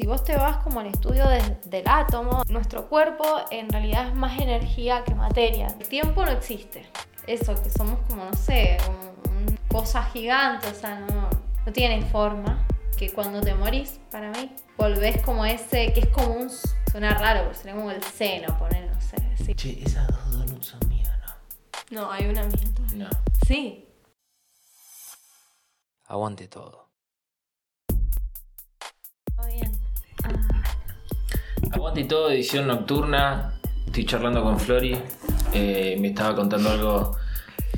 Si vos te vas como al estudio del átomo, nuestro cuerpo en realidad es más energía que materia. El tiempo no existe. Eso, que somos como, no sé, cosas gigantes, o sea, no, no tiene forma. Que cuando te morís, para mí, volvés como ese, que es como un... Suena raro, porque sería como el seno, poner, no sé. Sí. Che, esas dos donuts son mías, ¿no? No, hay una mía. No. Sí. Aguante todo. Aguante todo, edición nocturna. Estoy charlando con Flori. Eh, me estaba contando algo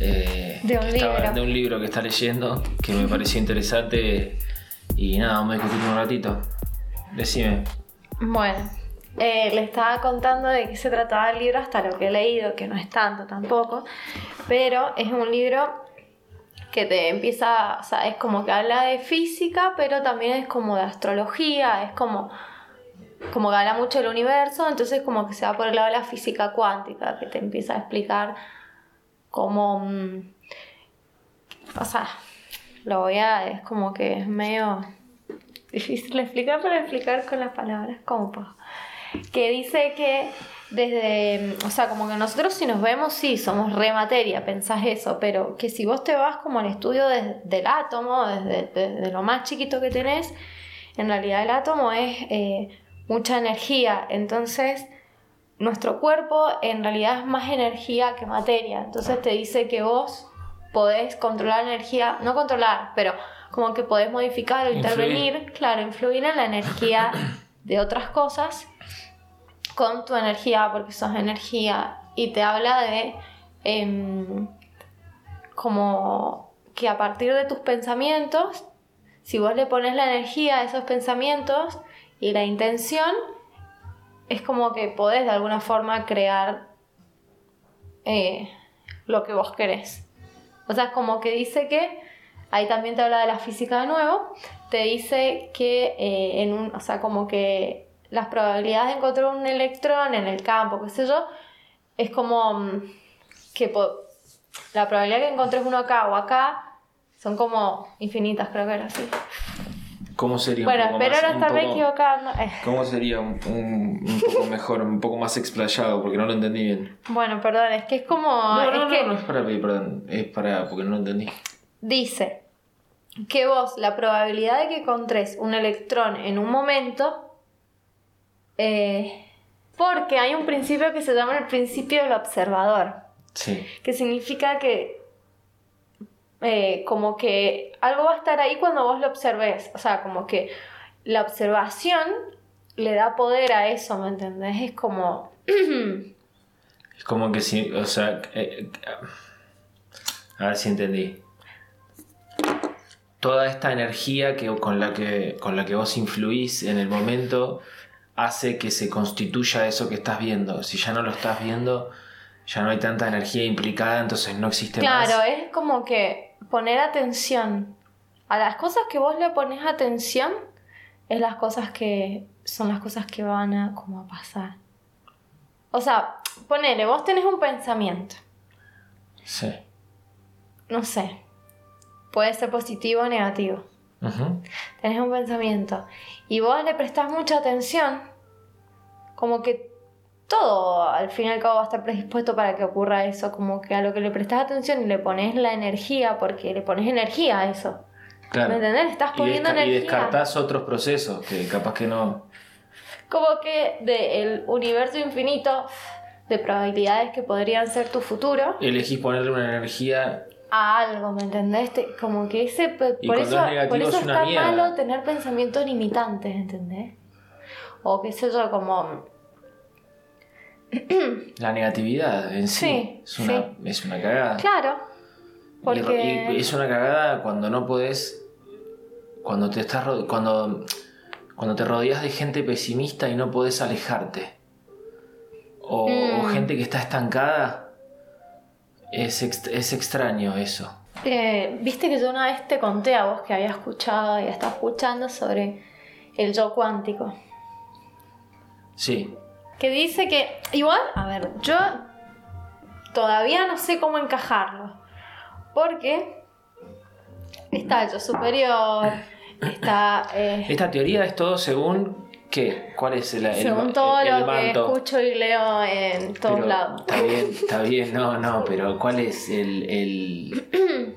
eh, de, un libro. de un libro que está leyendo que me pareció interesante. Y nada, vamos a discutir un ratito. Decime. Bueno, eh, le estaba contando de qué se trataba el libro hasta lo que he leído, que no es tanto tampoco, pero es un libro que te empieza, o sea, es como que habla de física, pero también es como de astrología, es como, como que habla mucho del universo, entonces como que se va por el lado de la física cuántica, que te empieza a explicar cómo, mm, o sea, lo voy a, es como que es medio difícil de explicar, pero explicar con las palabras como que dice que desde, o sea, como que nosotros si nos vemos, sí, somos re materia, pensás eso, pero que si vos te vas como al estudio del átomo, desde, lo más chiquito que tenés, en realidad el átomo es eh, mucha energía, entonces nuestro cuerpo en realidad es más energía que materia, entonces te dice que vos podés controlar energía, no controlar, pero como que podés modificar o intervenir, claro, influir en la energía de otras cosas con tu energía, porque sos energía, y te habla de em, como que a partir de tus pensamientos, si vos le pones la energía a esos pensamientos y la intención, es como que podés de alguna forma crear eh, lo que vos querés. O sea, como que dice que, ahí también te habla de la física de nuevo, te dice que eh, en un, o sea, como que las probabilidades de encontrar un electrón en el campo, qué sé yo, es como mm, que la probabilidad de que encontres uno acá o acá son como infinitas, creo que era así. ¿Cómo sería bueno, un poco pero más, ahora estarme equivocando. Eh. ¿Cómo sería un, poco mejor, un poco más explayado? Porque no lo entendí bien. Bueno, perdón, es que es como. No, no, es no, que no es para pedir perdón, es para. porque no lo entendí. Dice que vos, la probabilidad de que encontres un electrón en un momento eh, porque hay un principio que se llama el principio del observador. Sí. Que significa que eh, como que algo va a estar ahí cuando vos lo observes. O sea, como que la observación le da poder a eso, ¿me entendés? Es como... es como que si, o sea, eh, a ver si entendí. Toda esta energía que, con, la que, con la que vos influís en el momento hace que se constituya eso que estás viendo. Si ya no lo estás viendo, ya no hay tanta energía implicada, entonces no existe más. Claro, es como que poner atención a las cosas que vos le pones atención, es las cosas que son las cosas que van a como a pasar. O sea, ponele, vos tenés un pensamiento. Sí. No sé. Puede ser positivo o negativo. Tenés un pensamiento y vos le prestás mucha atención, como que todo al fin y al cabo va a estar predispuesto para que ocurra eso, como que a lo que le prestás atención y le pones la energía, porque le pones energía a eso. ¿Me entendés? Estás poniendo energía. Y descartás otros procesos que capaz que no. Como que del universo infinito de probabilidades que podrían ser tu futuro. Elegís ponerle una energía a algo, ¿me entendés? Como que ese... Por eso, por eso es tan malo tener pensamientos limitantes, ¿entendés? O qué sé yo, como... La negatividad en sí, es, una, es una cagada. Claro. Porque... Y, es una cagada cuando no podés... Cuando te estás... Cuando, cuando te rodeas de gente pesimista y no podés alejarte. O, o mm. gente que está estancada es, es extraño eso. Eh, viste que yo una vez te conté a vos que había escuchado y estaba escuchando sobre el yo cuántico. Sí. Que dice que, igual, a ver, yo todavía no sé cómo encajarlo. Porque está el yo superior, está... Eh, Esta teoría es todo según ¿Qué? ¿Cuál es el, el, Según el- todo el lo que manto? escucho y leo en todos Pero lados. Está bien, está bien, no, no, pero ¿cuál es el, el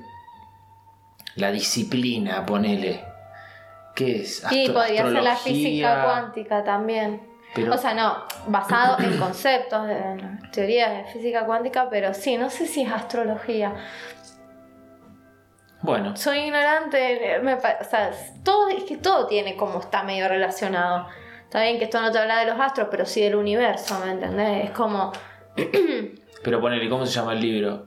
la disciplina, ponele? ¿Qué es? Sí, Astro- podría ser la física cuántica también. Pero- O sea, no, basado en conceptos, de, en teorías de física cuántica, pero sí, no sé si es astrología. Bueno, Soy ignorante, me o sea, todo, es que todo tiene como está medio relacionado. Está bien que esto no te habla de los astros, pero sí del universo, ¿me entendés? Es como, pero ponele, ¿cómo se llama el libro?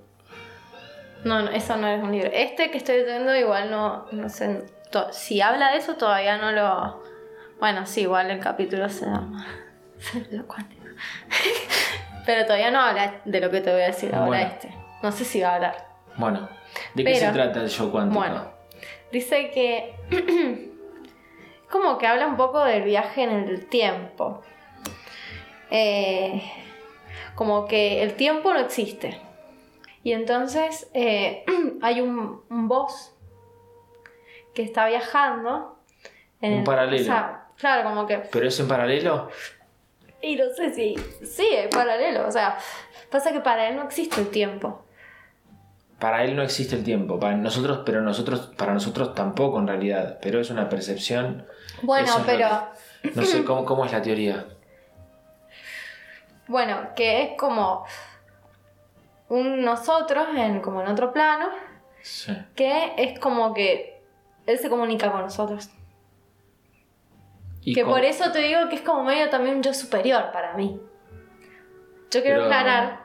no, no, eso no es un libro. Este que estoy leyendo igual no, no sé, si habla de eso todavía no lo... Bueno, sí, igual el capítulo se llama... Lo cuántico. pero todavía no habla de lo que te voy a decir ahora Bueno. este. No sé si va a hablar. Bueno, ¿de qué Pero- se trata el show cuántico? Bueno, dice que como que habla un poco del viaje en el tiempo. Eh, como que el tiempo no existe. Y entonces eh, hay un, un boss que está viajando. En Un el- paralelo. o sea, claro, como que... ¿Pero es en paralelo? Y no sé si... Sí, es paralelo. O sea, pasa que para él no existe el tiempo. Para él no existe el tiempo, para nosotros, pero nosotros, para nosotros tampoco en realidad, pero es una percepción. Bueno, es pero... que- no sé cómo, cómo es la teoría. Bueno, que es como un nosotros en como en otro plano, Sí. que es como que él se comunica con nosotros. Y que por eso te digo que es como medio también un yo superior para mí. Yo quiero Pero- aclarar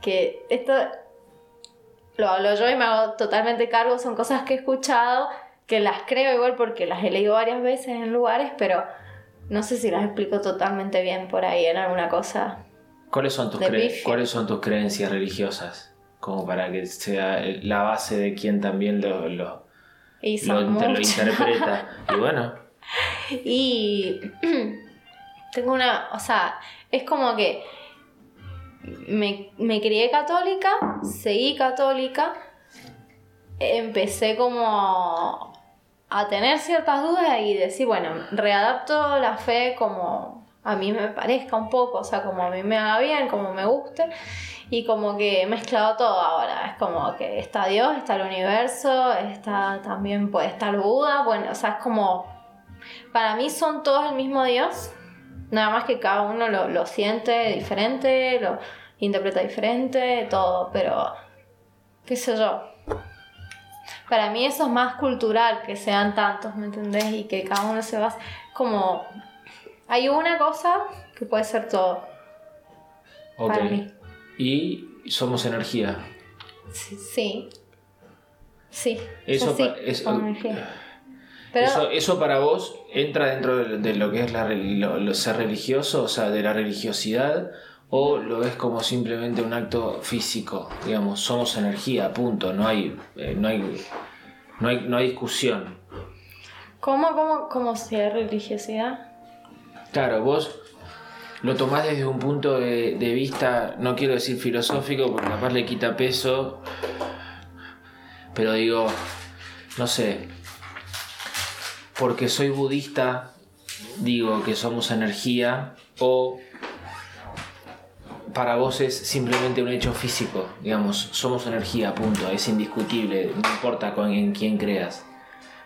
que esto lo hablo yo y me hago totalmente cargo, son cosas que he escuchado, que las creo igual porque las he leído varias veces en lugares, pero no sé si las explico totalmente bien por ahí en alguna cosa. ¿Cuáles son tus cuáles son tus creencias religiosas? Como para que sea la base de quien también lo, lo, Y lo, te interpreta. Y bueno, Y tengo una, o sea, es como que me, me crié católica, seguí católica, empecé como a tener ciertas dudas y decir, bueno, readapto la fe como a mí me parezca un poco, o sea, como a mí me haga bien, como me guste. Y como que he mezclado todo ahora. Es como que está Dios, está el universo, está también puede estar Buda. Bueno, o sea, es como para mí son todos el mismo Dios, nada más que cada uno lo, lo siente diferente, lo interpreta diferente, todo, pero qué sé yo. Para mí eso es más cultural, que sean tantos, ¿me entendés? Y que cada uno se va como... Hay una cosa que puede ser todo. ok. Para mí. Y somos energía. Sí. Sí. Sí. Eso sí, es- energía. Pero Eso, eso para vos entra dentro de, de lo que es la, rel- lo- lo- ser religioso, o sea, de la religiosidad, o lo ves como simplemente un acto físico, digamos, somos energía, punto, no hay, eh, no hay, no hay, no hay discusión. ¿cómo, cómo, cómo sea religiosidad? Claro, vos lo tomás desde un punto de, de vista, no quiero decir filosófico, porque capaz le quita peso, pero digo, no sé, porque soy budista, digo que somos energía, o para vos es simplemente un hecho físico, digamos, somos energía, punto, es indiscutible, no importa con, en quién creas.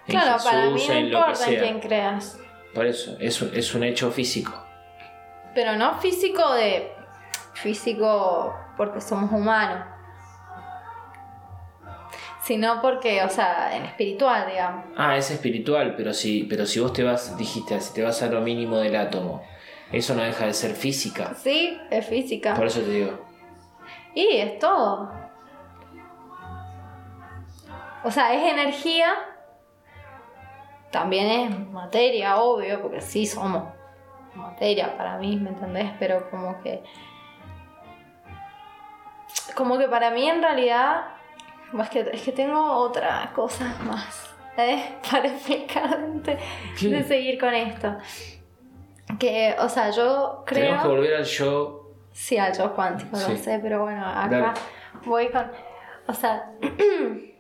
En Claro, para mí Jesús, no en importa en quién creas. Por eso, es, un- es un hecho físico. Pero no físico de. físico porque somos humanos. Sino porque, o sea, en espiritual, digamos. Ah, es espiritual, pero si, pero si vos te vas, dijiste, si te vas a lo mínimo del átomo, eso no deja de ser física. Sí, es física. Por eso te digo. Y es todo. O sea, es energía. También es materia, obvio, porque sí somos materia para mí, ¿me entendés? Pero como que. Como que para mí en realidad. Es que, es que tengo otras cosas más. ¿eh? Para explicar de seguir con esto. Que, o sea, yo creo. Tenemos que volver al yo. Sí, al yo cuántico, Sí. lo sé, pero bueno, acá Dale. voy con. O sea.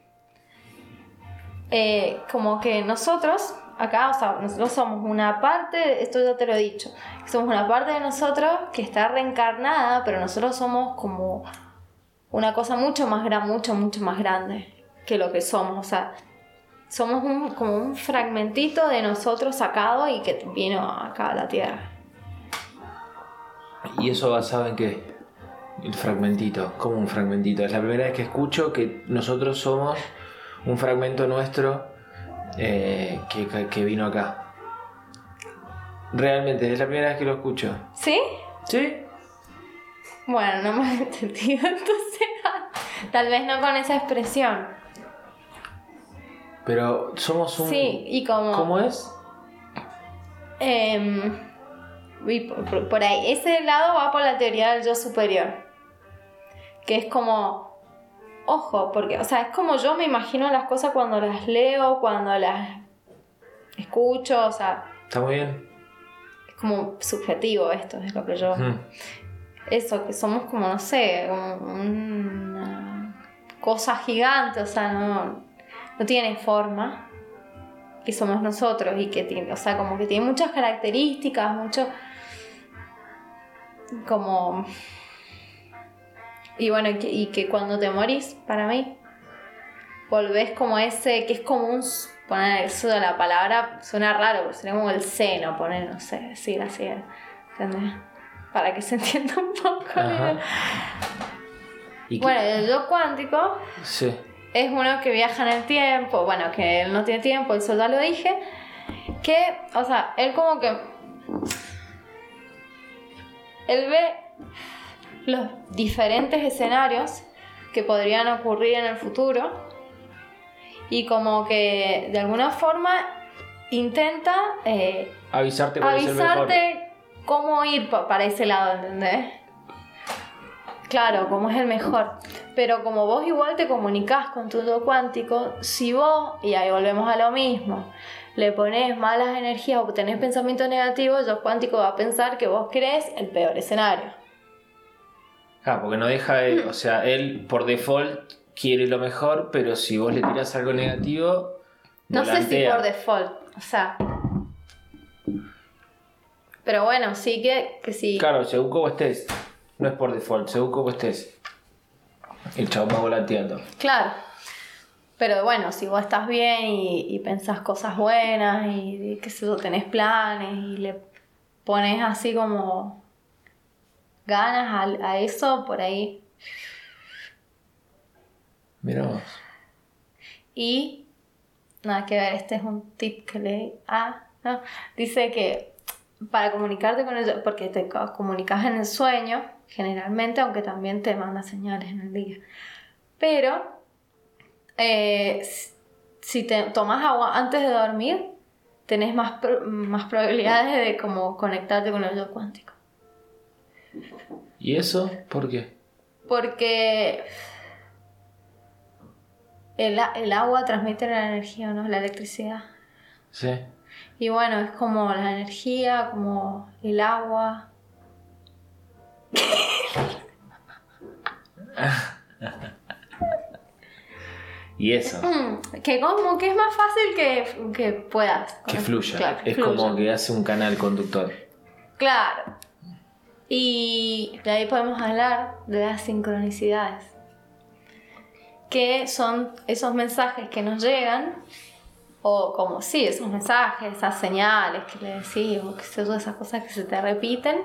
eh, como que nosotros, acá, o sea, nosotros somos una parte, esto ya te lo he dicho, somos una parte de nosotros que está reencarnada, pero nosotros somos como una cosa mucho más grande, mucho, mucho más grande que lo que somos, o sea, somos un, como un fragmentito de nosotros sacado y que vino acá a la Tierra. ¿Y eso basado en qué? El fragmentito, como un fragmentito. Es la primera vez que escucho que nosotros somos un fragmento nuestro eh, que, que vino acá. Realmente, es la primera vez que lo escucho. ¿Sí? ¿Sí? Bueno, no me he entendido, entonces tal vez no con esa expresión. Pero somos un... Sí, y como... ¿Cómo es? Em, y por, por ahí, ese lado va por la teoría del yo superior. Que es como, ojo, porque, o sea, es como yo me imagino las cosas cuando las leo, cuando las escucho, o sea, Está muy bien. es como subjetivo esto, es lo que yo... Eso, que somos como, no sé, como una cosa gigante, o sea, no, no tiene forma. Que somos nosotros y que tiene, o sea, como que tiene muchas características, mucho. como. Y bueno, y que, y que cuando te morís, para mí, volvés como ese, que es como un. Poner eso de la palabra suena raro, pero sería como el seno, poner, no sé, decir así, ¿entendés? Para que se entienda un poco. ¿Y Bueno, el yo cuántico Sí. es uno que viaja en el tiempo, bueno, que él no tiene tiempo, eso ya lo dije, que, o sea, él como que... Él ve los diferentes escenarios que podrían ocurrir en el futuro y como que de alguna forma intenta eh, Avisarte avisarte cómo ir pa- para ese lado, ¿entendés? Claro, cómo es el mejor. Pero como vos igual te comunicás con tu yo cuántico, si vos, y ahí volvemos a lo mismo, le pones malas energías o tenés pensamiento negativo, el yo cuántico va a pensar que vos crees el peor escenario. Ah, porque no deja de, o sea, él por default quiere lo mejor, pero si vos le tiras algo negativo, No sé si volantea. por default, o sea. Pero bueno, sí que, que sí. Claro, según cómo estés. No es por default, según cómo estés. El chavo va volanteando. Claro. Pero bueno, si vos estás bien y, y pensás cosas buenas y, sé yo, tenés planes y le pones así como ganas al- a, eso, por ahí. Mira vos. Y nada que ver, este es un tip que leí. Ah, no. Dice que para comunicarte con ellos, porque te co- comunicas en el sueño, generalmente, aunque también te manda señales en el día. Pero eh, si- te tomas agua antes de dormir, tenés más, pro- más probabilidades de como conectarte con el yo cuántico. ¿Y eso? ¿Por qué? Porque el, el agua transmite la energía, ¿no? La electricidad. Sí. Y bueno, es como la energía, como el agua. Y eso, Que como que es más fácil que, que puedas. que fluya. Claro, es fluya. como que hace un canal conductor. Claro. Y de ahí podemos hablar de las sincronicidades. Que son esos mensajes que nos llegan, o como sí, esos mensajes, esas señales que le decís, o que sé yo, esas cosas que se te repiten,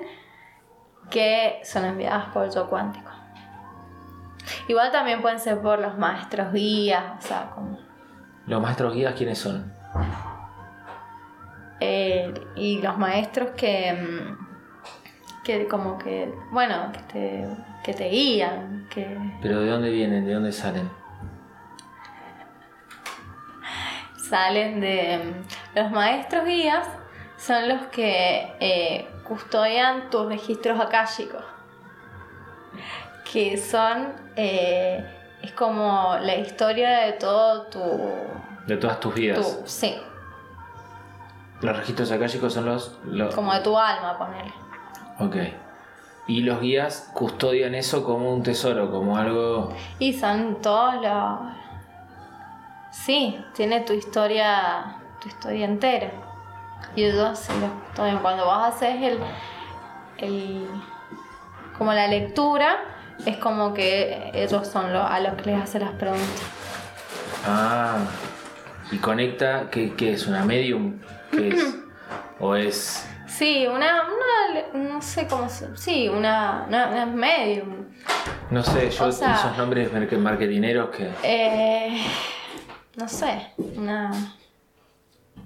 que son enviadas por el yo cuántico. Igual también pueden ser por los maestros guías, o sea, como. ¿Los maestros guías quiénes son? eh, y los maestros que. mm, que como que. bueno, que te, que te guían, que. ¿Pero de dónde vienen? ¿De dónde salen? Salen de... mm, Los maestros guías son los que eh, custodian tus registros akáshicos. Que son... eh, es como la historia de todo tu... De todas tus vidas. tu sí, Los registros akáshicos son los... los... como de tu alma, ponerle. Ok. Y los guías custodian eso como un tesoro, como algo... Y son todos los... Sí, tiene tu historia, tu historia entera. Y ellos, también cuando vos haces el, el, como la lectura, es como que ellos son lo- a los que les hace las preguntas. Ah, y conecta, ¿qué, qué es? ¿Una medium? ¿Qué es? ¿O es.? Sí, una, una no sé cómo sí, una, una, una medium. No sé, yo O sea- esos nombres mar- marketineros que. Eh, no sé, una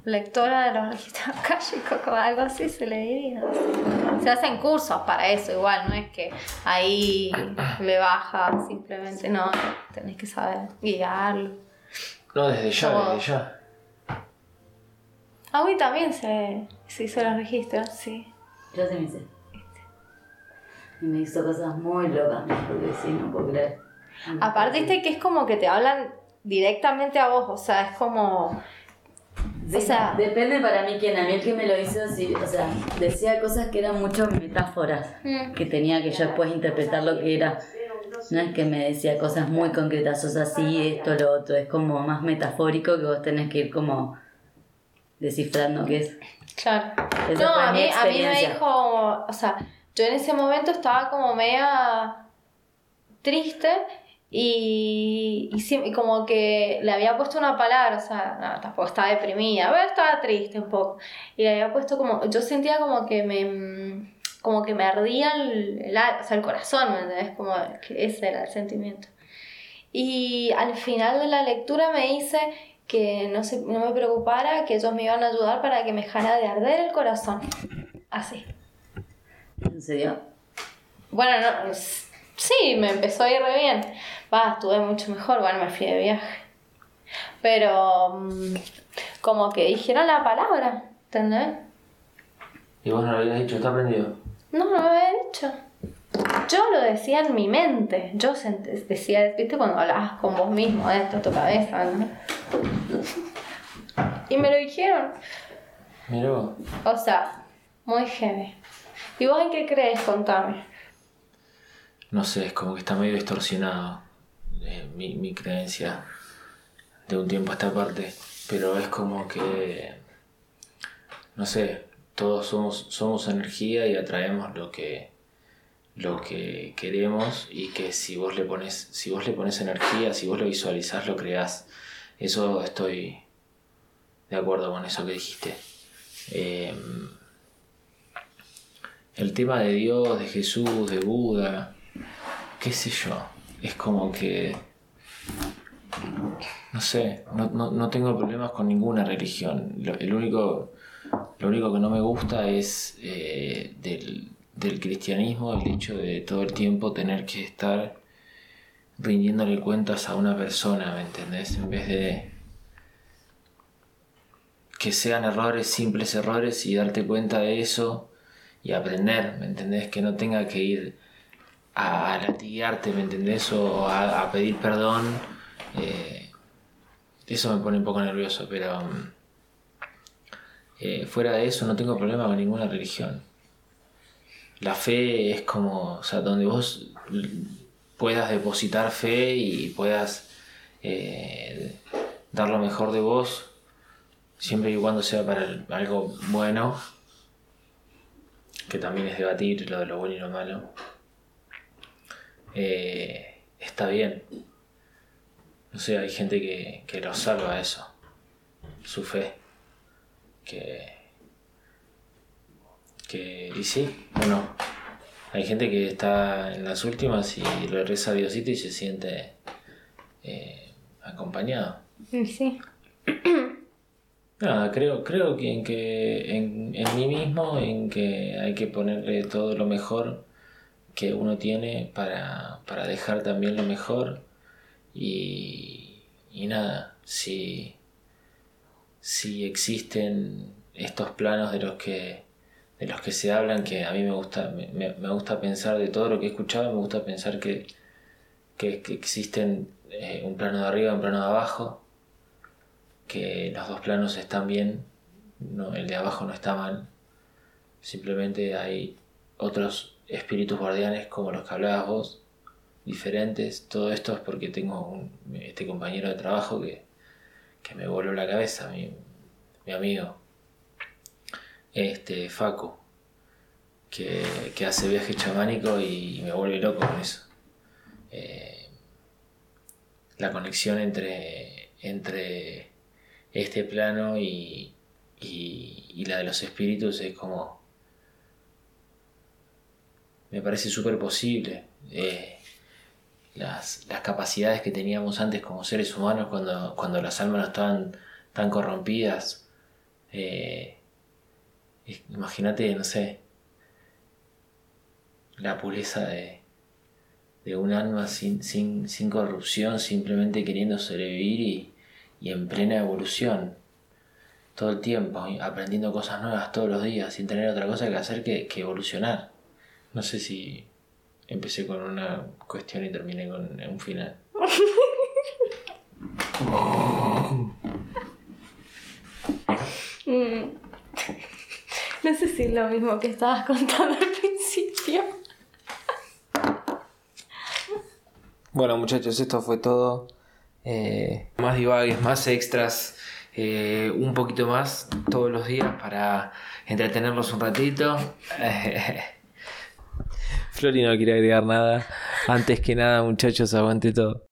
lectora de los registros akáshicos o algo así se le diría. Se hacen cursos para eso igual, no es que ahí le baja simplemente, no, tenés que saber guiarlo. No, desde ya, desde ya. A mí también se, se hizo los registros, sí. Yo sí me hice. Y me hizo cosas muy locas, porque sí, no puedo creer. Aparte, viste que es como que te hablan directamente a vos, o sea, es como... Sí, o sea- depende para mí quién. A mí el que me lo hizo, sí, o sea, decía cosas que eran mucho metáforas, Mm. que tenía que yo después interpretar lo que era. No es que me decía cosas muy concretas, sos así, esto, lo otro. Es como más metafórico que vos tenés que ir como descifrando qué es. Claro. Esa no, a mí, a mí me dijo, o sea, yo en ese momento estaba como media triste y, y, y como que le había puesto una palabra, o sea, no, tampoco estaba deprimida, pero estaba triste un poco. Y le había puesto como, yo sentía como que me, como que me ardía el, el, o sea, el corazón, ¿me entendés? Como que ese era el sentimiento. Y al final de la lectura me dice que no, se, no me preocupara, que ellos me iban a ayudar para que me dejara de arder el corazón. Así. ¿En serio? Bueno, no, sí, me empezó a ir re bien. Va, estuve mucho mejor, bueno, me fui de viaje. Pero mm, como que dijeron la palabra, ¿entendés? Y vos no lo habías dicho, está prendido. No, no me había dicho. Yo lo decía en mi mente. Yo decía, viste, cuando hablabas con vos mismo, de tu cabeza, ¿no? Y me lo dijeron. Mirá vos. O sea, muy heavy. ¿Y vos en qué crees? Contame. No sé, es como que está medio distorsionado eh, mi, mi creencia de un tiempo a esta parte. Pero es como que. No sé, todos somos, somos energía y atraemos lo que lo que queremos y que si vos le pones si vos le pones energía si vos lo visualizás lo creás eso estoy de acuerdo con eso que dijiste Eh, el tema de Dios de Jesús de Buda qué sé yo es como que no sé no, no, no tengo problemas con ninguna religión Lo- el único lo único que no me gusta es eh, del, del cristianismo el hecho de todo el tiempo tener que estar rindiéndole cuentas a una persona, ¿me entendés? En vez de que sean errores, simples errores y darte cuenta de eso y aprender, ¿me entendés? Que no tenga que ir a latigarte, ¿me entendés? O a, pedir perdón. eh, eso me pone un poco nervioso, pero... mm, eh, fuera de eso no tengo problema con ninguna religión. La fe es como, o sea, donde vos puedas depositar fe y puedas eh, dar lo mejor de vos, siempre y cuando sea para algo bueno, que también es debatir lo de lo bueno y lo malo, eh, está bien. No sé, hay gente que, que lo salva eso, su fe que que y sí bueno hay gente que está en las últimas y le reza a Diosito y se siente eh, acompañado Sí. nada creo creo que en que en, en mí mismo en que hay que ponerle todo lo mejor que uno tiene para, para dejar también lo mejor y, nada si si existen estos planos de los que de los que se hablan que a mí me gusta me, me- gusta pensar de todo lo que he escuchado me gusta pensar que, que, que existen eh, un plano de arriba un plano de abajo que los dos planos están bien no, el de abajo no está mal simplemente hay otros espíritus guardianes como los que hablabas vos diferentes todo esto es porque tengo un, este compañero de trabajo que que me voló la cabeza, mi, mi amigo, este, Facu, que, que hace viaje chamánico y me vuelve loco con eso. Eh, la conexión entre, entre este plano y, y, la de los espíritus es como... Me parece súper posible. Eh, las, las, capacidades que teníamos antes como seres humanos cuando, cuando las almas no estaban tan corrompidas. Eh, imagínate, no sé, la pureza de, de un alma sin, sin, sin, corrupción, simplemente queriendo sobrevivir y, y, en plena evolución. Todo el tiempo, aprendiendo cosas nuevas todos los días, sin tener otra cosa que hacer que, que evolucionar. No sé si empecé con una cuestión y terminé con un final. Mm. No sé si es lo mismo que estabas contando al principio. Bueno muchachos, esto fue todo. Eh, más divagues, más extras, eh, un poquito más todos los días para entretenerlos un ratito. Flori no quiere agregar nada. Antes que nada, muchachos, aguante todo.